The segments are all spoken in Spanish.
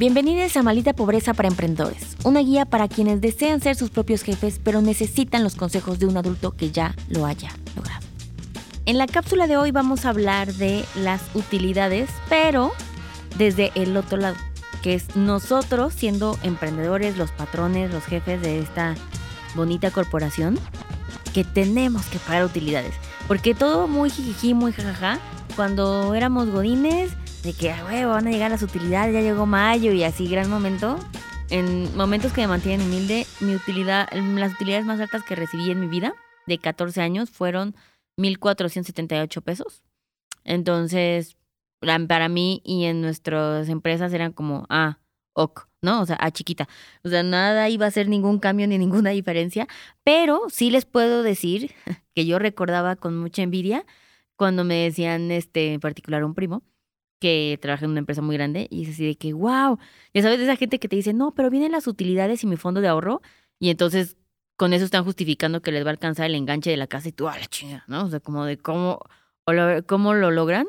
Bienvenidos a Malita Pobreza para Emprendedores, una guía para quienes desean ser sus propios jefes pero necesitan los consejos de un adulto que ya lo haya logrado. En la cápsula de hoy vamos a hablar de las utilidades, pero desde el otro lado, que es nosotros siendo emprendedores, los patrones, los jefes de esta bonita corporación, que tenemos que pagar utilidades. Porque todo muy jijiji, muy jajaja, cuando éramos godines, de que, huevo, van a llegar las utilidades, ya llegó mayo y así, gran momento. En momentos que me mantienen humilde, mi utilidad, las utilidades más altas que recibí en mi vida, de 14 años, fueron 1.478 pesos. Entonces, para mí y en nuestras empresas eran como, ah, ok, ¿no? O sea, ah, chiquita. O sea, nada iba a ser ningún cambio ni ninguna diferencia, pero sí les puedo decir que yo recordaba con mucha envidia cuando me decían, este, en particular un primo, que trabaja en una empresa muy grande y es así de que, wow, ya sabes, esa gente que te dice, no, pero vienen las utilidades y mi fondo de ahorro y entonces con eso están justificando que les va a alcanzar el enganche de la casa y tú, a la chinga, ¿no? O sea, como de cómo, o lo, cómo lo logran,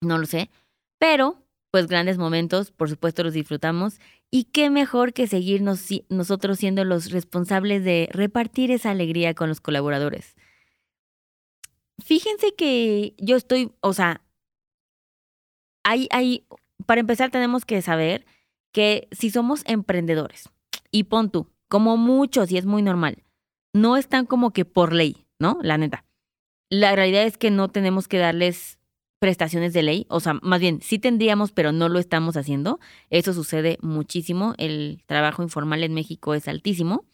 no lo sé, pero pues grandes momentos, por supuesto los disfrutamos y qué mejor que seguirnos nosotros siendo los responsables de repartir esa alegría con los colaboradores. Fíjense que yo estoy, o sea, hay, hay, para empezar tenemos que saber que si somos emprendedores, y pon tú, como muchos, y es muy normal, no están como que por ley, ¿no? La neta. La realidad es que no tenemos que darles prestaciones de ley, o sea, más bien, sí tendríamos, pero no lo estamos haciendo. Eso sucede muchísimo. El trabajo informal en México es altísimo.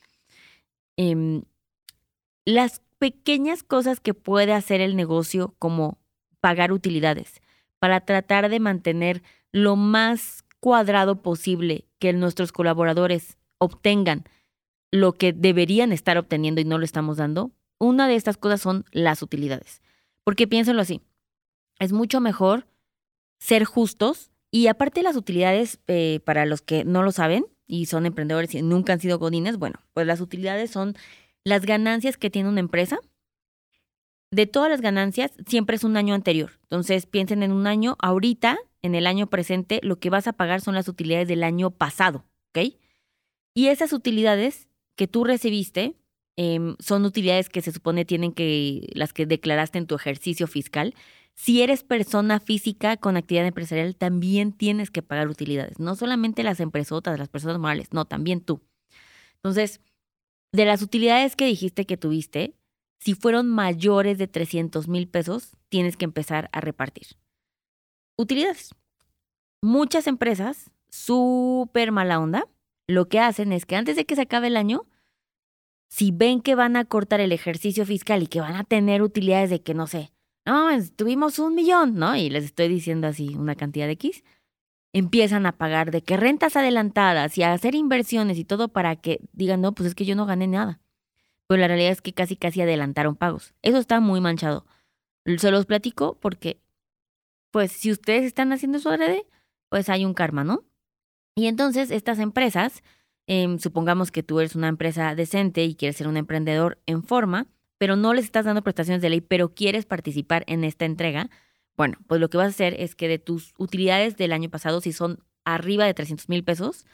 Em, las pequeñas cosas que puede hacer el negocio, como pagar utilidades, para tratar de mantener lo más cuadrado posible que nuestros colaboradores obtengan lo que deberían estar obteniendo y no lo estamos dando, una de estas cosas son las utilidades. Porque piénsenlo así, es mucho mejor ser justos y aparte las utilidades, eh, para los que no lo saben y son emprendedores y nunca han sido godines, bueno, pues las utilidades son las ganancias que tiene una empresa de todas las ganancias siempre es un año anterior. Entonces piensen en un año, ahorita, en el año presente, lo que vas a pagar son las utilidades del año pasado, ¿ok? Y esas utilidades que tú recibiste em, son utilidades que se supone tienen que, las que declaraste en tu ejercicio fiscal. Si eres persona física con actividad empresarial, también tienes que pagar utilidades. No solamente las empresotas, las personas morales, no, también tú. Entonces, de las utilidades que dijiste que tuviste, si fueron mayores de 300 mil pesos, tienes que empezar a repartir. Utilidades. Muchas empresas, súper mala onda, lo que hacen es que antes de que se acabe el año, si ven que van a cortar el ejercicio fiscal y que van a tener utilidades de que, no sé, no, tuvimos un millón, ¿no? Y les estoy diciendo así una cantidad de X, empiezan a pagar de que rentas adelantadas y a hacer inversiones y todo para que digan, no, pues es que yo no gané nada pero la realidad es que casi casi adelantaron pagos. Eso está muy manchado. Se los platico porque, pues, si ustedes están haciendo eso adrede, pues hay un karma, ¿no? Y entonces estas empresas, em, supongamos que tú eres una empresa decente y quieres ser un emprendedor en forma, pero no les estás dando prestaciones de ley, pero quieres participar en esta entrega, bueno, pues lo que vas a hacer es que de tus utilidades del año pasado, si son arriba de 300 mil pesos,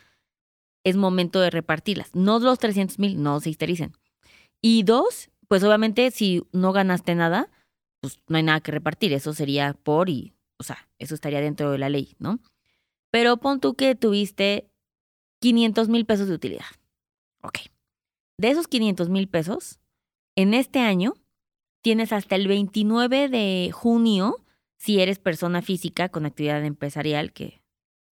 es momento de repartirlas. No los 300 mil, no se histericen. Y dos, pues obviamente si no ganaste nada, pues no hay nada que repartir. Eso sería por y, o sea, eso estaría dentro de la ley, ¿no? Pero pon tú que tuviste 500 mil pesos de utilidad. Ok. De esos 500 mil pesos, en este año tienes hasta el 29 de junio, si eres persona física con actividad empresarial, que,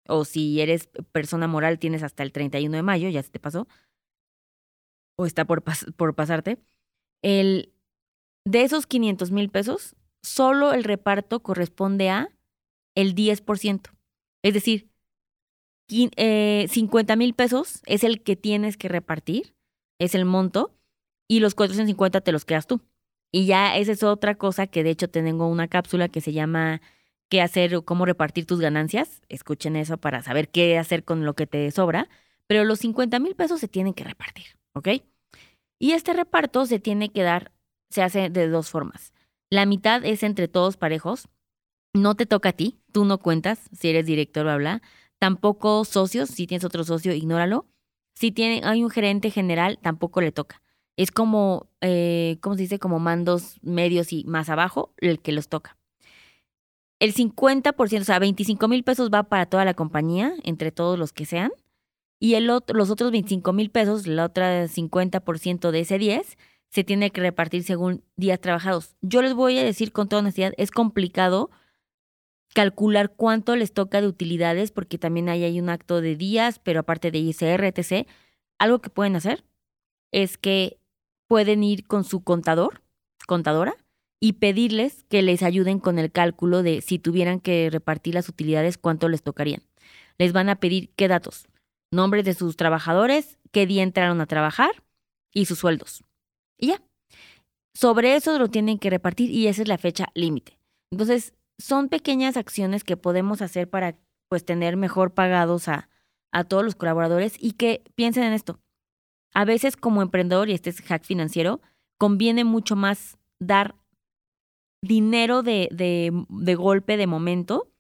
o si eres persona moral, tienes hasta el 31 de mayo, ya se te pasó, o está por, por pasarte, el, de esos 500 mil pesos, solo el reparto corresponde a el 10%. Es decir, 50 eh, mil pesos es el que tienes que repartir, es el monto, y los 450 te los quedas tú. Y ya esa es otra cosa que de hecho tengo una cápsula que se llama qué hacer o cómo repartir tus ganancias. Escuchen eso para saber qué hacer con lo que te sobra. Pero los 50 mil pesos se tienen que repartir. ¿Ok? Y este reparto se tiene que dar, se hace de dos formas. La mitad es entre todos parejos, no te toca a ti, tú no cuentas, si eres director o habla, Tampoco socios, si tienes otro socio, ignóralo. Si tiene, hay un gerente general, tampoco le toca. Es como, eh, ¿cómo se dice? Como mandos medios y más abajo, el que los toca. El 50%, o sea, 25 mil pesos va para toda la compañía, entre todos los que sean. Y el otro, los otros 25 mil pesos, la otra 50% de ese 10, se tiene que repartir según días trabajados. Yo les voy a decir con toda honestidad, es complicado calcular cuánto les toca de utilidades, porque también ahí hay un acto de días, pero aparte de ISR, etc. Algo que pueden hacer es que pueden ir con su contador, contadora, y pedirles que les ayuden con el cálculo de si tuvieran que repartir las utilidades, cuánto les tocarían. Les van a pedir qué datos, nombres de sus trabajadores, qué día entraron a trabajar y sus sueldos. Y ya. Sobre eso lo tienen que repartir y esa es la fecha límite. Entonces, son pequeñas acciones que podemos hacer para pues tener mejor pagados a, a todos los colaboradores y que piensen en esto. A veces como emprendedor, y este es hack financiero, conviene mucho más dar dinero de, de, de golpe, de momento,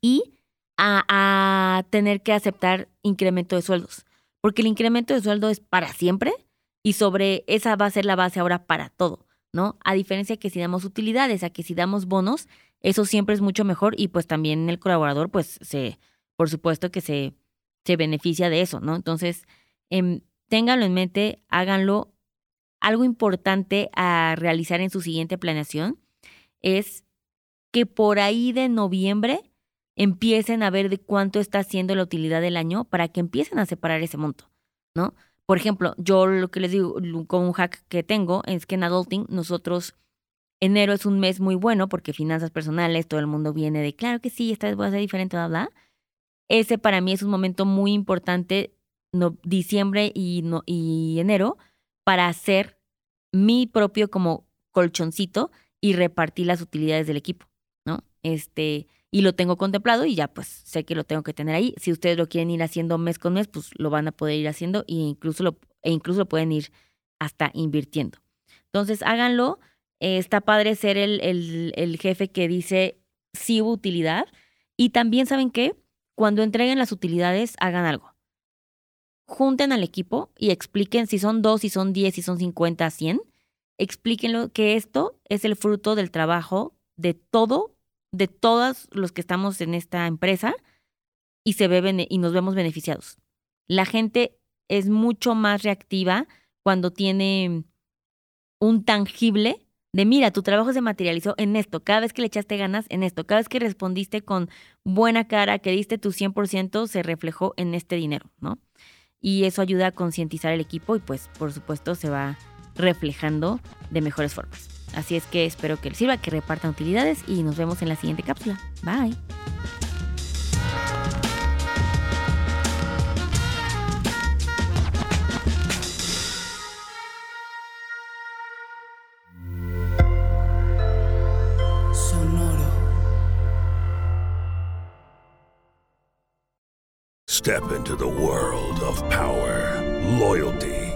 y a, tener que aceptar incremento de sueldos. Porque el incremento de sueldo es para siempre y sobre esa va a ser la base ahora para todo, ¿no? A diferencia que si damos utilidades, a que si damos bonos, eso siempre es mucho mejor y pues también el colaborador pues se, por supuesto que se, se beneficia de eso, ¿no? Entonces, eh, ténganlo en mente, háganlo. Algo importante a realizar en su siguiente planeación es que por ahí de noviembre empiecen a ver de cuánto está haciendo la utilidad del año para que empiecen a separar ese monto, ¿no? Por ejemplo, yo lo que les digo con un hack que tengo es que en Adulting nosotros enero es un mes muy bueno porque finanzas personales, todo el mundo viene de, claro que sí, esta vez voy a ser diferente, bla, bla. Ese para mí es un momento muy importante, diciembre y, no, y enero, para hacer mi propio como colchoncito y repartir las utilidades del equipo, ¿no? Este, y lo tengo contemplado y ya pues sé que lo tengo que tener ahí. Si ustedes lo quieren ir haciendo mes con mes, pues lo van a poder ir haciendo e incluso lo, e incluso lo pueden ir hasta invirtiendo. Entonces háganlo. Eh, está padre ser el, el, el jefe que dice sí hubo utilidad. Y también saben que cuando entreguen las utilidades, hagan algo. Junten al equipo y expliquen si son dos, si son diez, si son cincuenta, cien explíquenlo que esto es el fruto del trabajo de todo, de todos los que estamos en esta empresa y, se ve y nos vemos beneficiados. La gente es mucho más reactiva cuando tiene un tangible de mira, tu trabajo se materializó en esto, cada vez que le echaste ganas en esto, cada vez que respondiste con buena cara, que diste tu 100%, se reflejó en este dinero, ¿no? Y eso ayuda a concientizar el equipo y pues por supuesto se va reflejando de mejores formas. Así es que espero que les sirva, que repartan utilidades y nos vemos en la siguiente cápsula. Bye. Step into the world of power, loyalty